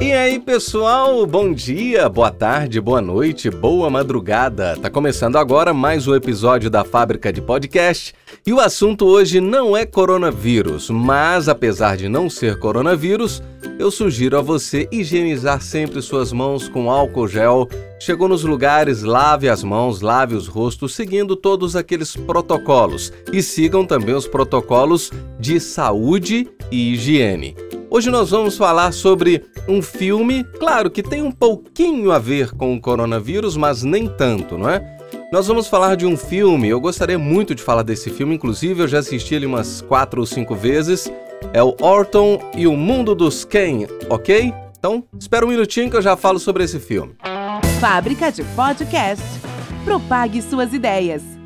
E aí, pessoal? Bom dia, boa tarde, boa noite, boa madrugada. Tá começando agora mais um episódio da Fábrica de Podcast. E o assunto hoje não é coronavírus, mas apesar de não ser coronavírus, eu sugiro a você higienizar sempre suas mãos com álcool gel. Chegou nos lugares, lave as mãos, lave os rostos, seguindo todos aqueles protocolos. E sigam também os protocolos de saúde e higiene. Hoje nós vamos falar sobre um filme, claro que tem um pouquinho a ver com o coronavírus, mas nem tanto, não é? Nós vamos falar de um filme, eu gostaria muito de falar desse filme, inclusive eu já assisti ele umas quatro ou cinco vezes. É o Orton e o Mundo dos Ken, ok? Então, espera um minutinho que eu já falo sobre esse filme. Fábrica de Podcast. Propague suas ideias.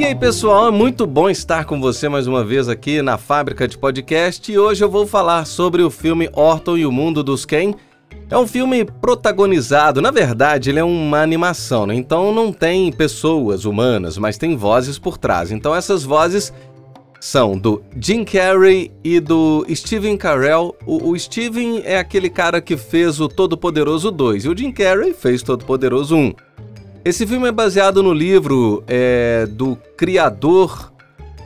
E aí, pessoal, é muito bom estar com você mais uma vez aqui na Fábrica de Podcast e hoje eu vou falar sobre o filme Orton e o Mundo dos Ken. É um filme protagonizado, na verdade, ele é uma animação, né? Então não tem pessoas humanas, mas tem vozes por trás. Então essas vozes são do Jim Carrey e do Steven Carell. O, o Steven é aquele cara que fez o Todo-Poderoso 2 e o Jim Carrey fez Todo-Poderoso 1. Esse filme é baseado no livro é, do criador.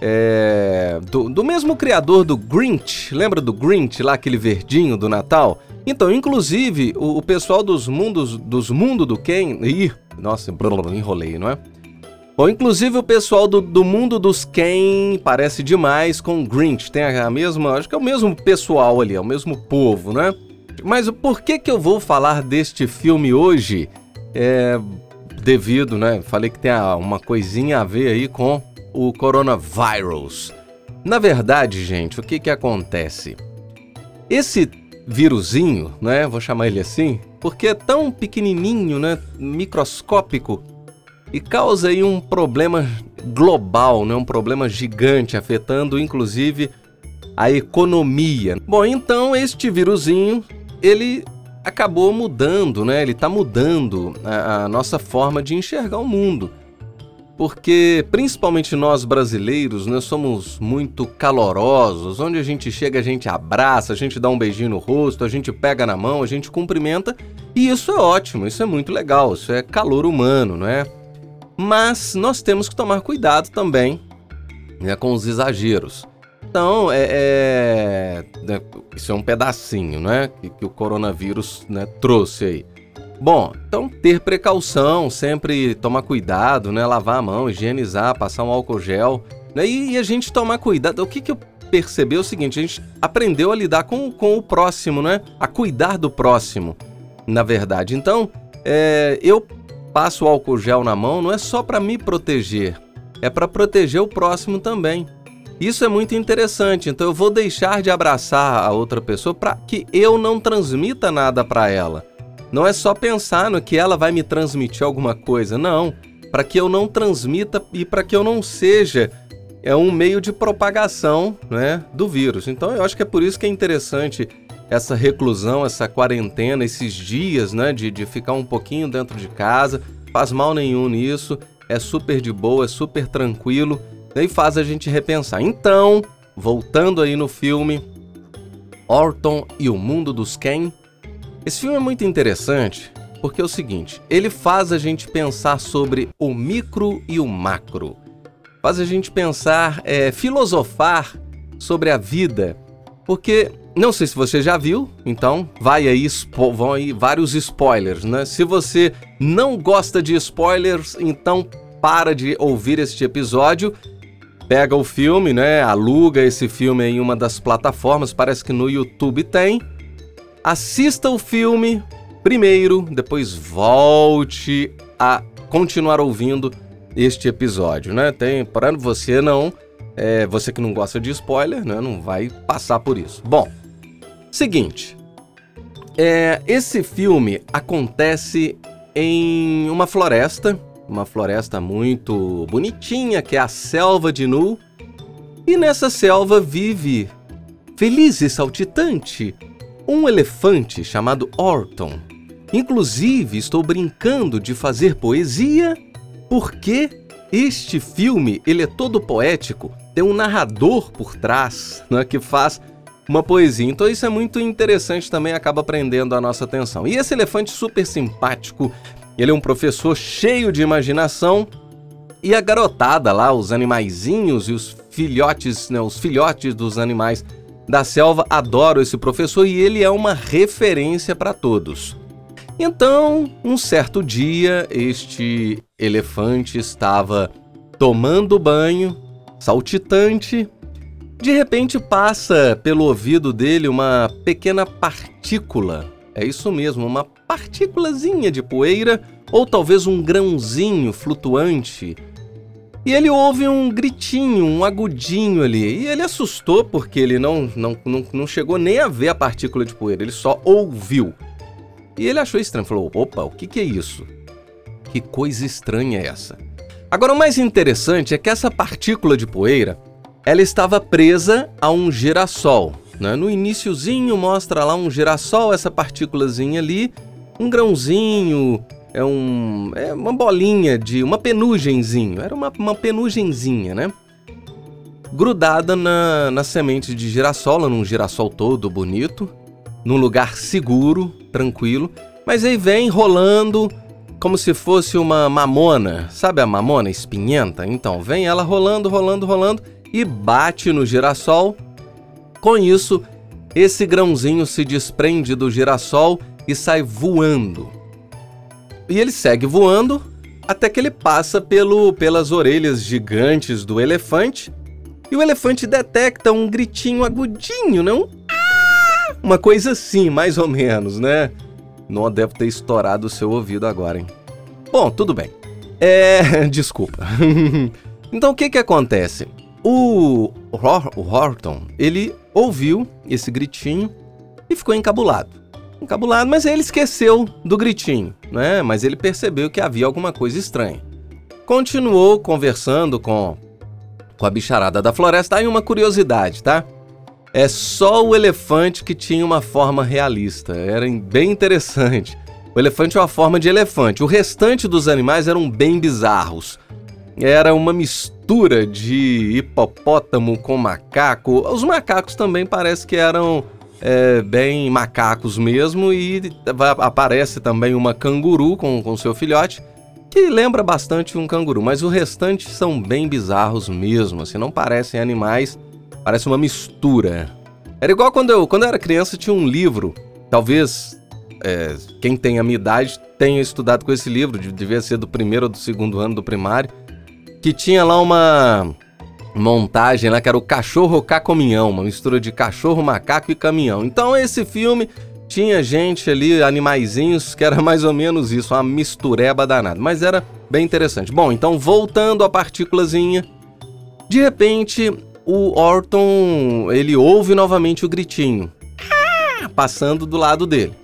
É, do, do, mesmo criador do Grinch. Lembra do Grinch, lá aquele verdinho do Natal? Então, inclusive, o, o pessoal dos mundos dos mundo do Ken. Ih, nossa, enrolei, não é? Bom, inclusive o pessoal do, do mundo dos Ken parece demais com Grinch. Tem a, a mesma. Acho que é o mesmo pessoal ali, é o mesmo povo, né? Mas por que, que eu vou falar deste filme hoje? É, devido, né? Falei que tem uma coisinha a ver aí com o coronavírus. Na verdade, gente, o que que acontece? Esse vírusinho, né? Vou chamar ele assim, porque é tão pequenininho, né? Microscópico e causa aí um problema global, né? Um problema gigante afetando inclusive a economia. Bom, então este vírusinho, ele acabou mudando, né? Ele está mudando a, a, nossa forma de enxergar o mundo. Porque, principalmente nós brasileiros, nós somos muito calorosos. Onde a gente chega, a gente abraça, a gente dá um beijinho no rosto, a gente pega na mão, a gente cumprimenta. E isso é ótimo, isso é muito legal, isso é calor humano, não é? Mas nós temos que tomar cuidado também né, com os exageros. Então, é, é, né, isso é um pedacinho, né? Que, que o coronavírus né, trouxe aí. Bom, então ter precaução, sempre tomar cuidado, né? Lavar a mão, higienizar, passar um álcool gel. Né? E, e a gente tomar cuidado. O que, que eu percebi é o seguinte: a gente aprendeu a lidar com, com o próximo, né? A cuidar do próximo, na verdade. Então, é, eu passo o álcool gel na mão não é só para me proteger, é para proteger o próximo também. Isso é muito interessante, então eu vou deixar de abraçar a outra pessoa para que eu não transmita nada para ela. Não é só pensar no que ela vai me transmitir alguma coisa, não. Para que eu não transmita e para que eu não seja é um meio de propagação né, do vírus. Então eu acho que é por isso que é interessante essa reclusão, essa quarentena, esses dias né, de, de ficar um pouquinho dentro de casa. Faz mal nenhum nisso, é super de boa, é super tranquilo e faz a gente repensar. Então, voltando aí no filme Orton e o Mundo dos Ken, esse filme é muito interessante porque é o seguinte, ele faz a gente pensar sobre o micro e o macro, faz a gente pensar, é, filosofar sobre a vida, porque não sei se você já viu, então vai aí, vão aí vários spoilers, né? Se você não gosta de spoilers, então para de ouvir este episódio pega o filme, né? Aluga esse filme em uma das plataformas, parece que no YouTube tem. Assista o filme primeiro, depois volte a continuar ouvindo este episódio, né? Tem para você não, é, você que não gosta de spoiler, né? Não vai passar por isso. Bom, seguinte, é, esse filme acontece em uma floresta uma floresta muito bonitinha, que é a selva de Nu. E nessa selva vive feliz e saltitante, um elefante chamado Orton. Inclusive, estou brincando de fazer poesia porque este filme ele é todo poético, tem um narrador por trás né, que faz uma poesia. Então isso é muito interessante também, acaba prendendo a nossa atenção. E esse elefante super simpático, ele é um professor cheio de imaginação e a garotada lá, os animaizinhos e os filhotes, né, os filhotes dos animais da selva adoram esse professor e ele é uma referência para todos. Então, um certo dia, este elefante estava tomando banho, saltitante. De repente passa pelo ouvido dele uma pequena partícula. É isso mesmo, uma partículazinha de poeira ou talvez um grãozinho flutuante e ele ouve um gritinho, um agudinho ali. E ele assustou porque ele não, não, não, não chegou nem a ver a partícula de poeira, ele só ouviu. E ele achou estranho, falou: opa, o que, que é isso? Que coisa estranha é essa? Agora, o mais interessante é que essa partícula de poeira ela estava presa a um girassol. Né? No iníciozinho mostra lá um girassol, essa partículazinha ali, um grãozinho, é, um, é uma bolinha de. uma penugenzinho. Era uma, uma penugenzinha, né? Grudada na, na semente de girassol, num girassol todo bonito, num lugar seguro, tranquilo. Mas aí vem rolando como se fosse uma mamona. Sabe a mamona espinhenta? Então, vem ela rolando, rolando, rolando e bate no girassol. Com isso, esse grãozinho se desprende do girassol e sai voando. E ele segue voando até que ele passa pelo, pelas orelhas gigantes do elefante. E o elefante detecta um gritinho agudinho, né? Um... Uma coisa assim, mais ou menos, né? Não deve ter estourado o seu ouvido agora, hein? Bom, tudo bem. É. Desculpa. então o que que acontece? O, o Horton, ele ouviu esse gritinho e ficou encabulado encabulado, mas ele esqueceu do gritinho, né? Mas ele percebeu que havia alguma coisa estranha. Continuou conversando com, com a bicharada da floresta. Aí uma curiosidade, tá? É só o elefante que tinha uma forma realista. Era bem interessante. O elefante é uma forma de elefante. O restante dos animais eram bem bizarros. Era uma mistura de hipopótamo com macaco. Os macacos também parece que eram é, bem macacos mesmo, e aparece também uma canguru com, com seu filhote, que lembra bastante um canguru, mas o restante são bem bizarros mesmo, assim, não parecem animais, parece uma mistura. Era igual quando eu, quando eu era criança, tinha um livro, talvez é, quem tem a minha idade tenha estudado com esse livro, devia ser do primeiro ou do segundo ano do primário, que tinha lá uma montagem lá que era o cachorro caminhão, uma mistura de cachorro, macaco e caminhão. Então esse filme tinha gente ali, animaizinhos, que era mais ou menos isso, uma mistureba danada, mas era bem interessante. Bom, então voltando à partículazinha, de repente o Orton, ele ouve novamente o gritinho, passando do lado dele.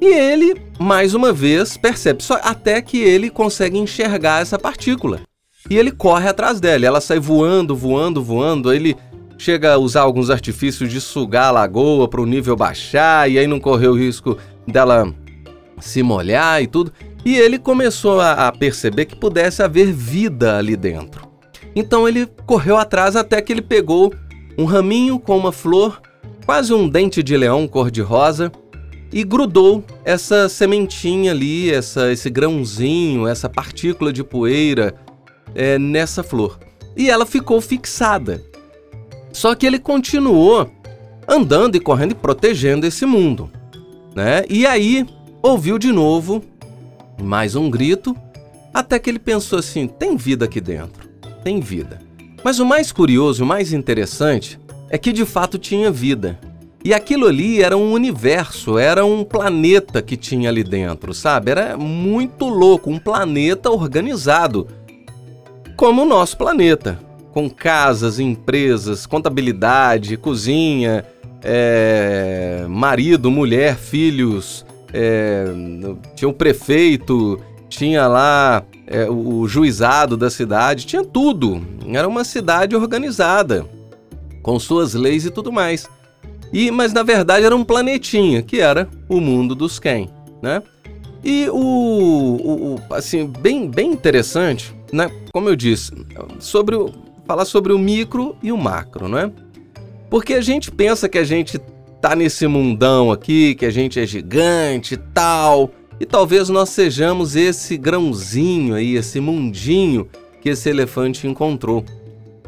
E ele, mais uma vez, percebe, só até que ele consegue enxergar essa partícula e ele corre atrás dela. Ela sai voando, voando, voando. Ele chega a usar alguns artifícios de sugar a lagoa para o nível baixar e aí não correu o risco dela se molhar e tudo. E ele começou a, a perceber que pudesse haver vida ali dentro. Então ele correu atrás até que ele pegou um raminho com uma flor, quase um dente de leão cor-de-rosa, e grudou essa sementinha ali, essa, esse grãozinho, essa partícula de poeira é, nessa flor. E ela ficou fixada. Só que ele continuou andando e correndo e protegendo esse mundo. Né? E aí ouviu de novo mais um grito, até que ele pensou assim: tem vida aqui dentro, tem vida. Mas o mais curioso, o mais interessante, é que de fato tinha vida. E aquilo ali era um universo, era um planeta que tinha ali dentro, sabe? Era muito louco, um planeta organizado como o nosso planeta, com casas, empresas, contabilidade, cozinha, é, marido, mulher, filhos, é, tinha o prefeito, tinha lá é, o juizado da cidade, tinha tudo. Era uma cidade organizada, com suas leis e tudo mais. E, mas na verdade era um planetinha, que era o mundo dos Ken, né? E o, o, o, assim, bem, bem interessante, né? Como eu disse, sobre o, falar sobre o micro e o macro, né? Porque a gente pensa que a gente tá nesse mundão aqui, que a gente é gigante tal, e talvez nós sejamos esse grãozinho aí, esse mundinho que esse elefante encontrou.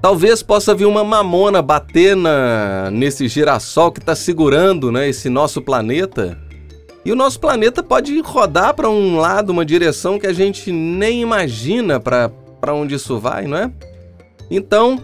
Talvez possa vir uma mamona bater na, nesse girassol que está segurando né, esse nosso planeta. E o nosso planeta pode rodar para um lado, uma direção que a gente nem imagina para onde isso vai, não é? Então,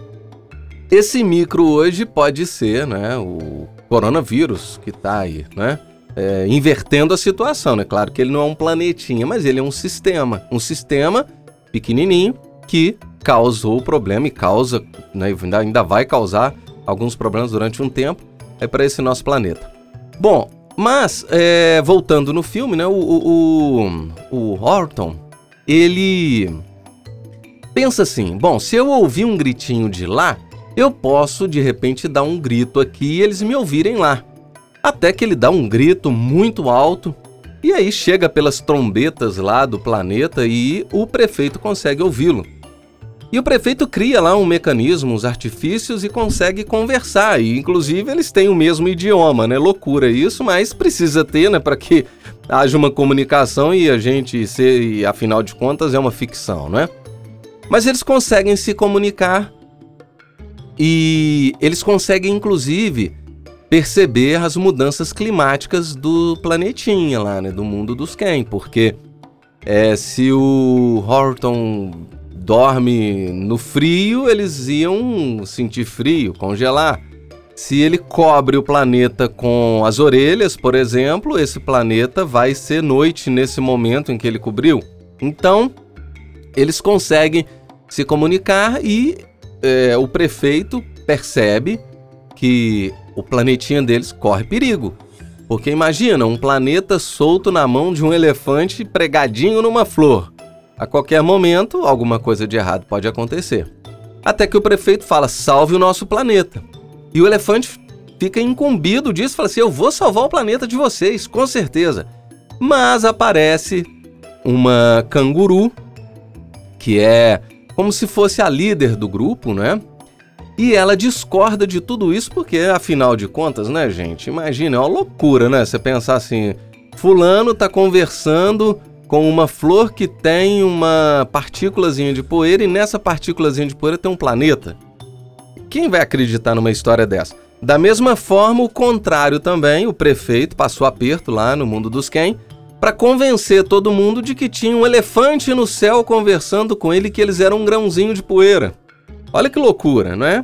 esse micro hoje pode ser né, o coronavírus que está aí, né? É, invertendo a situação, né? Claro que ele não é um planetinha, mas ele é um sistema. Um sistema pequenininho que causou o problema e causa, né, ainda, vai causar alguns problemas durante um tempo é para esse nosso planeta. Bom, mas é, voltando no filme, né, o, o, o Horton, ele pensa assim: bom, se eu ouvir um gritinho de lá, eu posso de repente dar um grito aqui e eles me ouvirem lá. Até que ele dá um grito muito alto e aí chega pelas trombetas lá do planeta e o prefeito consegue ouvi-lo. E o prefeito cria lá um mecanismo, uns artifícios e consegue conversar. E inclusive eles têm o mesmo idioma, né? Loucura isso, mas precisa ter, né, para que haja uma comunicação e a gente ser, e, afinal de contas, é uma ficção, né? Mas eles conseguem se comunicar e eles conseguem inclusive perceber as mudanças climáticas do planetinha lá, né, do mundo dos Ken, porque é, se o Horton dorme no frio, eles iam sentir frio, congelar. Se ele cobre o planeta com as orelhas, por exemplo, esse planeta vai ser noite nesse momento em que ele cobriu. Então, eles conseguem se comunicar e é, o prefeito percebe que o planetinha deles corre perigo. Porque imagina um planeta solto na mão de um elefante pregadinho numa flor. A qualquer momento, alguma coisa de errado pode acontecer. Até que o prefeito fala: salve o nosso planeta. E o elefante fica incumbido disso, fala assim: eu vou salvar o planeta de vocês, com certeza. Mas aparece uma canguru, que é como se fosse a líder do grupo, né? E ela discorda de tudo isso porque, afinal de contas, né, gente? Imagina, é uma loucura, né? Você pensar assim: Fulano tá conversando com uma flor que tem uma partículazinha de poeira e nessa partículazinha de poeira tem um planeta. Quem vai acreditar numa história dessa? Da mesma forma, o contrário também, o prefeito passou aperto lá no mundo dos quem para convencer todo mundo de que tinha um elefante no céu conversando com ele que eles eram um grãozinho de poeira. Olha que loucura, não é?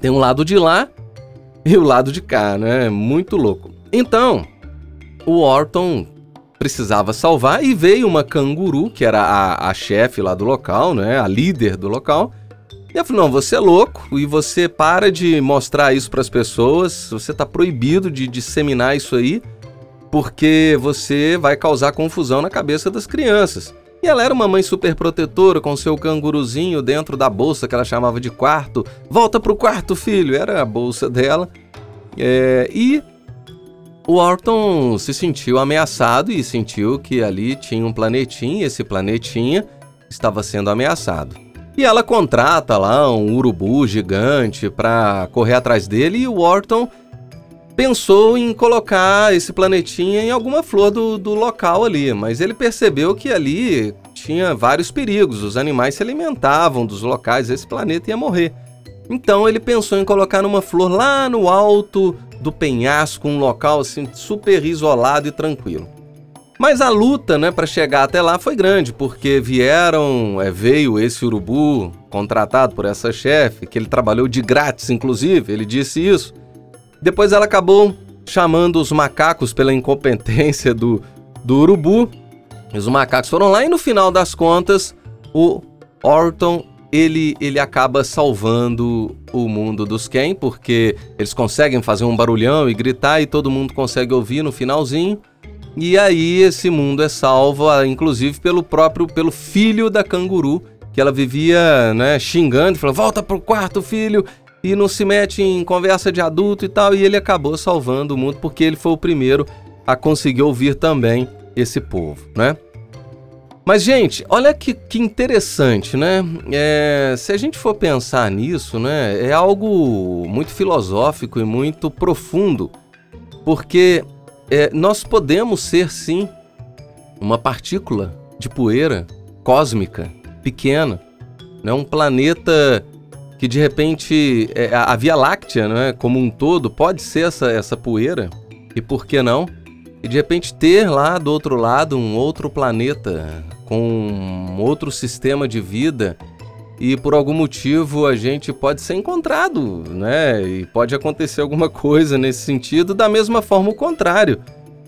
Tem um lado de lá e o lado de cá, né? Muito louco. Então, o Orton precisava salvar e veio uma canguru, que era a, a chefe lá do local, né, a líder do local. E ela falou: Não, você é louco e você para de mostrar isso para as pessoas, você está proibido de disseminar isso aí, porque você vai causar confusão na cabeça das crianças. E ela era uma mãe super protetora com seu canguruzinho dentro da bolsa que ela chamava de quarto. Volta pro quarto, filho! Era a bolsa dela. É, e o Orton se sentiu ameaçado e sentiu que ali tinha um planetinha esse planetinha estava sendo ameaçado. E ela contrata lá um urubu gigante para correr atrás dele e o Orton pensou em colocar esse planetinha em alguma flor do, do local ali, mas ele percebeu que ali tinha vários perigos, os animais se alimentavam dos locais, esse planeta ia morrer. Então ele pensou em colocar numa flor lá no alto do penhasco, um local assim super isolado e tranquilo. Mas a luta, né, para chegar até lá foi grande, porque vieram, é, veio esse urubu contratado por essa chefe, que ele trabalhou de grátis, inclusive, ele disse isso. Depois ela acabou chamando os macacos pela incompetência do, do urubu. Os macacos foram lá e no final das contas, o Orton ele, ele acaba salvando o mundo dos Ken, porque eles conseguem fazer um barulhão e gritar e todo mundo consegue ouvir no finalzinho. E aí esse mundo é salvo, ah, inclusive pelo próprio, pelo filho da canguru, que ela vivia, né, xingando, falando, volta pro quarto, filho. e não se mete em conversa de adulto e tal. E ele acabou salvando o mundo porque ele foi o primeiro a conseguir ouvir também esse povo, né? Mas, gente, olha que, que interessante, né? É, se a gente for pensar nisso, né, é algo muito filosófico e muito profundo, porque é, nós podemos ser, sim, uma partícula de poeira cósmica, pequena, né? um planeta que de repente é, a Via Láctea, né, como um todo, pode ser essa, essa poeira, e por que não? E de repente ter lá do outro lado um outro planeta com um outro sistema de vida e por algum motivo a gente pode ser encontrado, né? E pode acontecer alguma coisa nesse sentido, da mesma forma o contrário.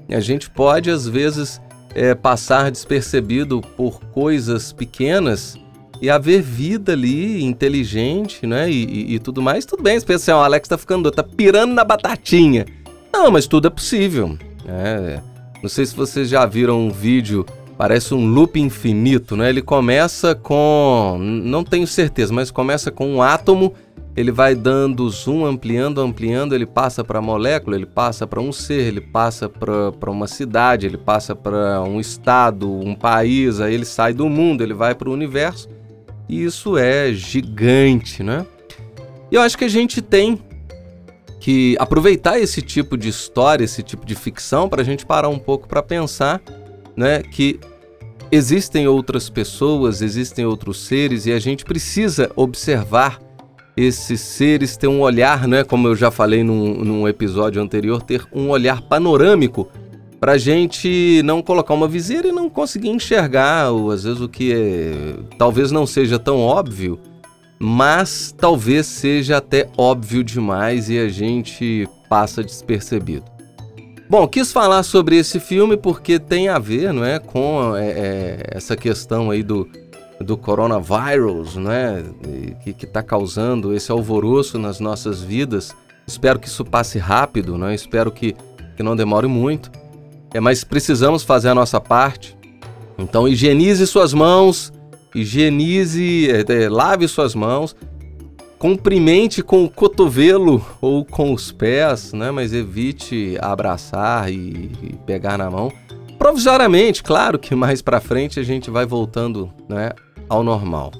A gente pode às vezes é, passar despercebido por coisas pequenas e haver vida ali, inteligente, né? E, e, e tudo mais, tudo bem. Especial, o Alex tá ficando, tá pirando na batatinha. Não, mas tudo é possível. É, não sei se vocês já viram um vídeo, parece um loop infinito, né? Ele começa com, não tenho certeza, mas começa com um átomo, ele vai dando zoom, ampliando, ampliando, ele passa para molécula, ele passa para um ser, ele passa para uma cidade, ele passa para um estado, um país, aí ele sai do mundo, ele vai para o universo. E isso é gigante, né? E eu acho que a gente tem que aproveitar esse tipo de história, esse tipo de ficção, para a gente parar um pouco para pensar né, que existem outras pessoas, existem outros seres e a gente precisa observar esses seres, ter um olhar, né, como eu já falei num, num episódio anterior, ter um olhar panorâmico para a gente não colocar uma viseira e não conseguir enxergar, ou às vezes o que é, talvez não seja tão óbvio mas talvez seja até óbvio demais e a gente passa despercebido. Bom, quis falar sobre esse filme porque tem a ver, não é, com é, é, essa questão aí do, do coronavírus, né, que está causando esse alvoroço nas nossas vidas. Espero que isso passe rápido, né? Espero que, que não demore muito. É, mas precisamos fazer a nossa parte. Então higienize suas mãos, higienize, é, lave suas mãos, cumprimente com o cotovelo ou com os pés, né? Mas evite abraçar e, e pegar na mão. Provisoriamente, claro que mais para frente a gente vai voltando, né, ao normal.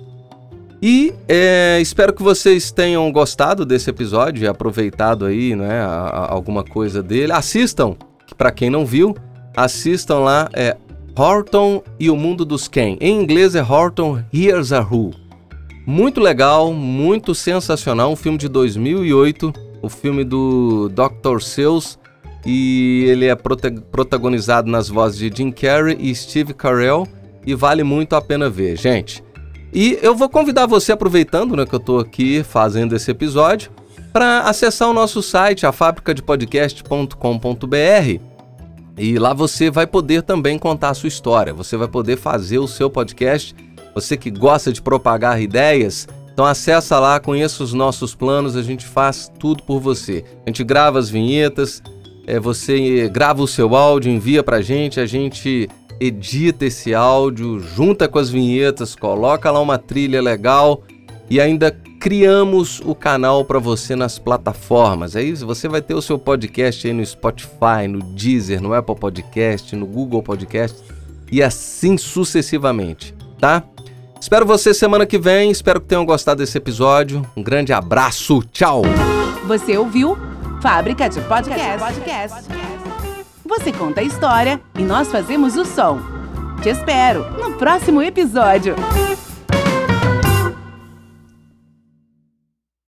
E é, espero que vocês tenham gostado desse episódio e aproveitado aí, né, a, a, alguma coisa dele. Assistam, para quem não viu, assistam lá é, Horton e o Mundo dos Ken. Em inglês é Horton Here's a Who. Muito legal, muito sensacional, um filme de 2008, o filme do Dr. Seuss, e ele é protagonizado nas vozes de Jim Carrey e Steve Carell, e vale muito a pena ver, gente. E eu vou convidar você, aproveitando né, que eu estou aqui fazendo esse episódio, para acessar o nosso site, afabricadepodcast.com.br e lá você vai poder também contar a sua história, você vai poder fazer o seu podcast. Você que gosta de propagar ideias, então acessa lá, conheça os nossos planos, a gente faz tudo por você. A gente grava as vinhetas, é, você grava o seu áudio, envia pra gente, a gente edita esse áudio, junta com as vinhetas, coloca lá uma trilha legal e ainda criamos o canal para você nas plataformas. É isso, você vai ter o seu podcast aí no Spotify, no Deezer, no Apple Podcast, no Google Podcast e assim sucessivamente, tá? Espero você semana que vem, espero que tenham gostado desse episódio. Um grande abraço, tchau! Você ouviu Fábrica de Podcast. Podcast. Você conta a história e nós fazemos o som. Te espero no próximo episódio.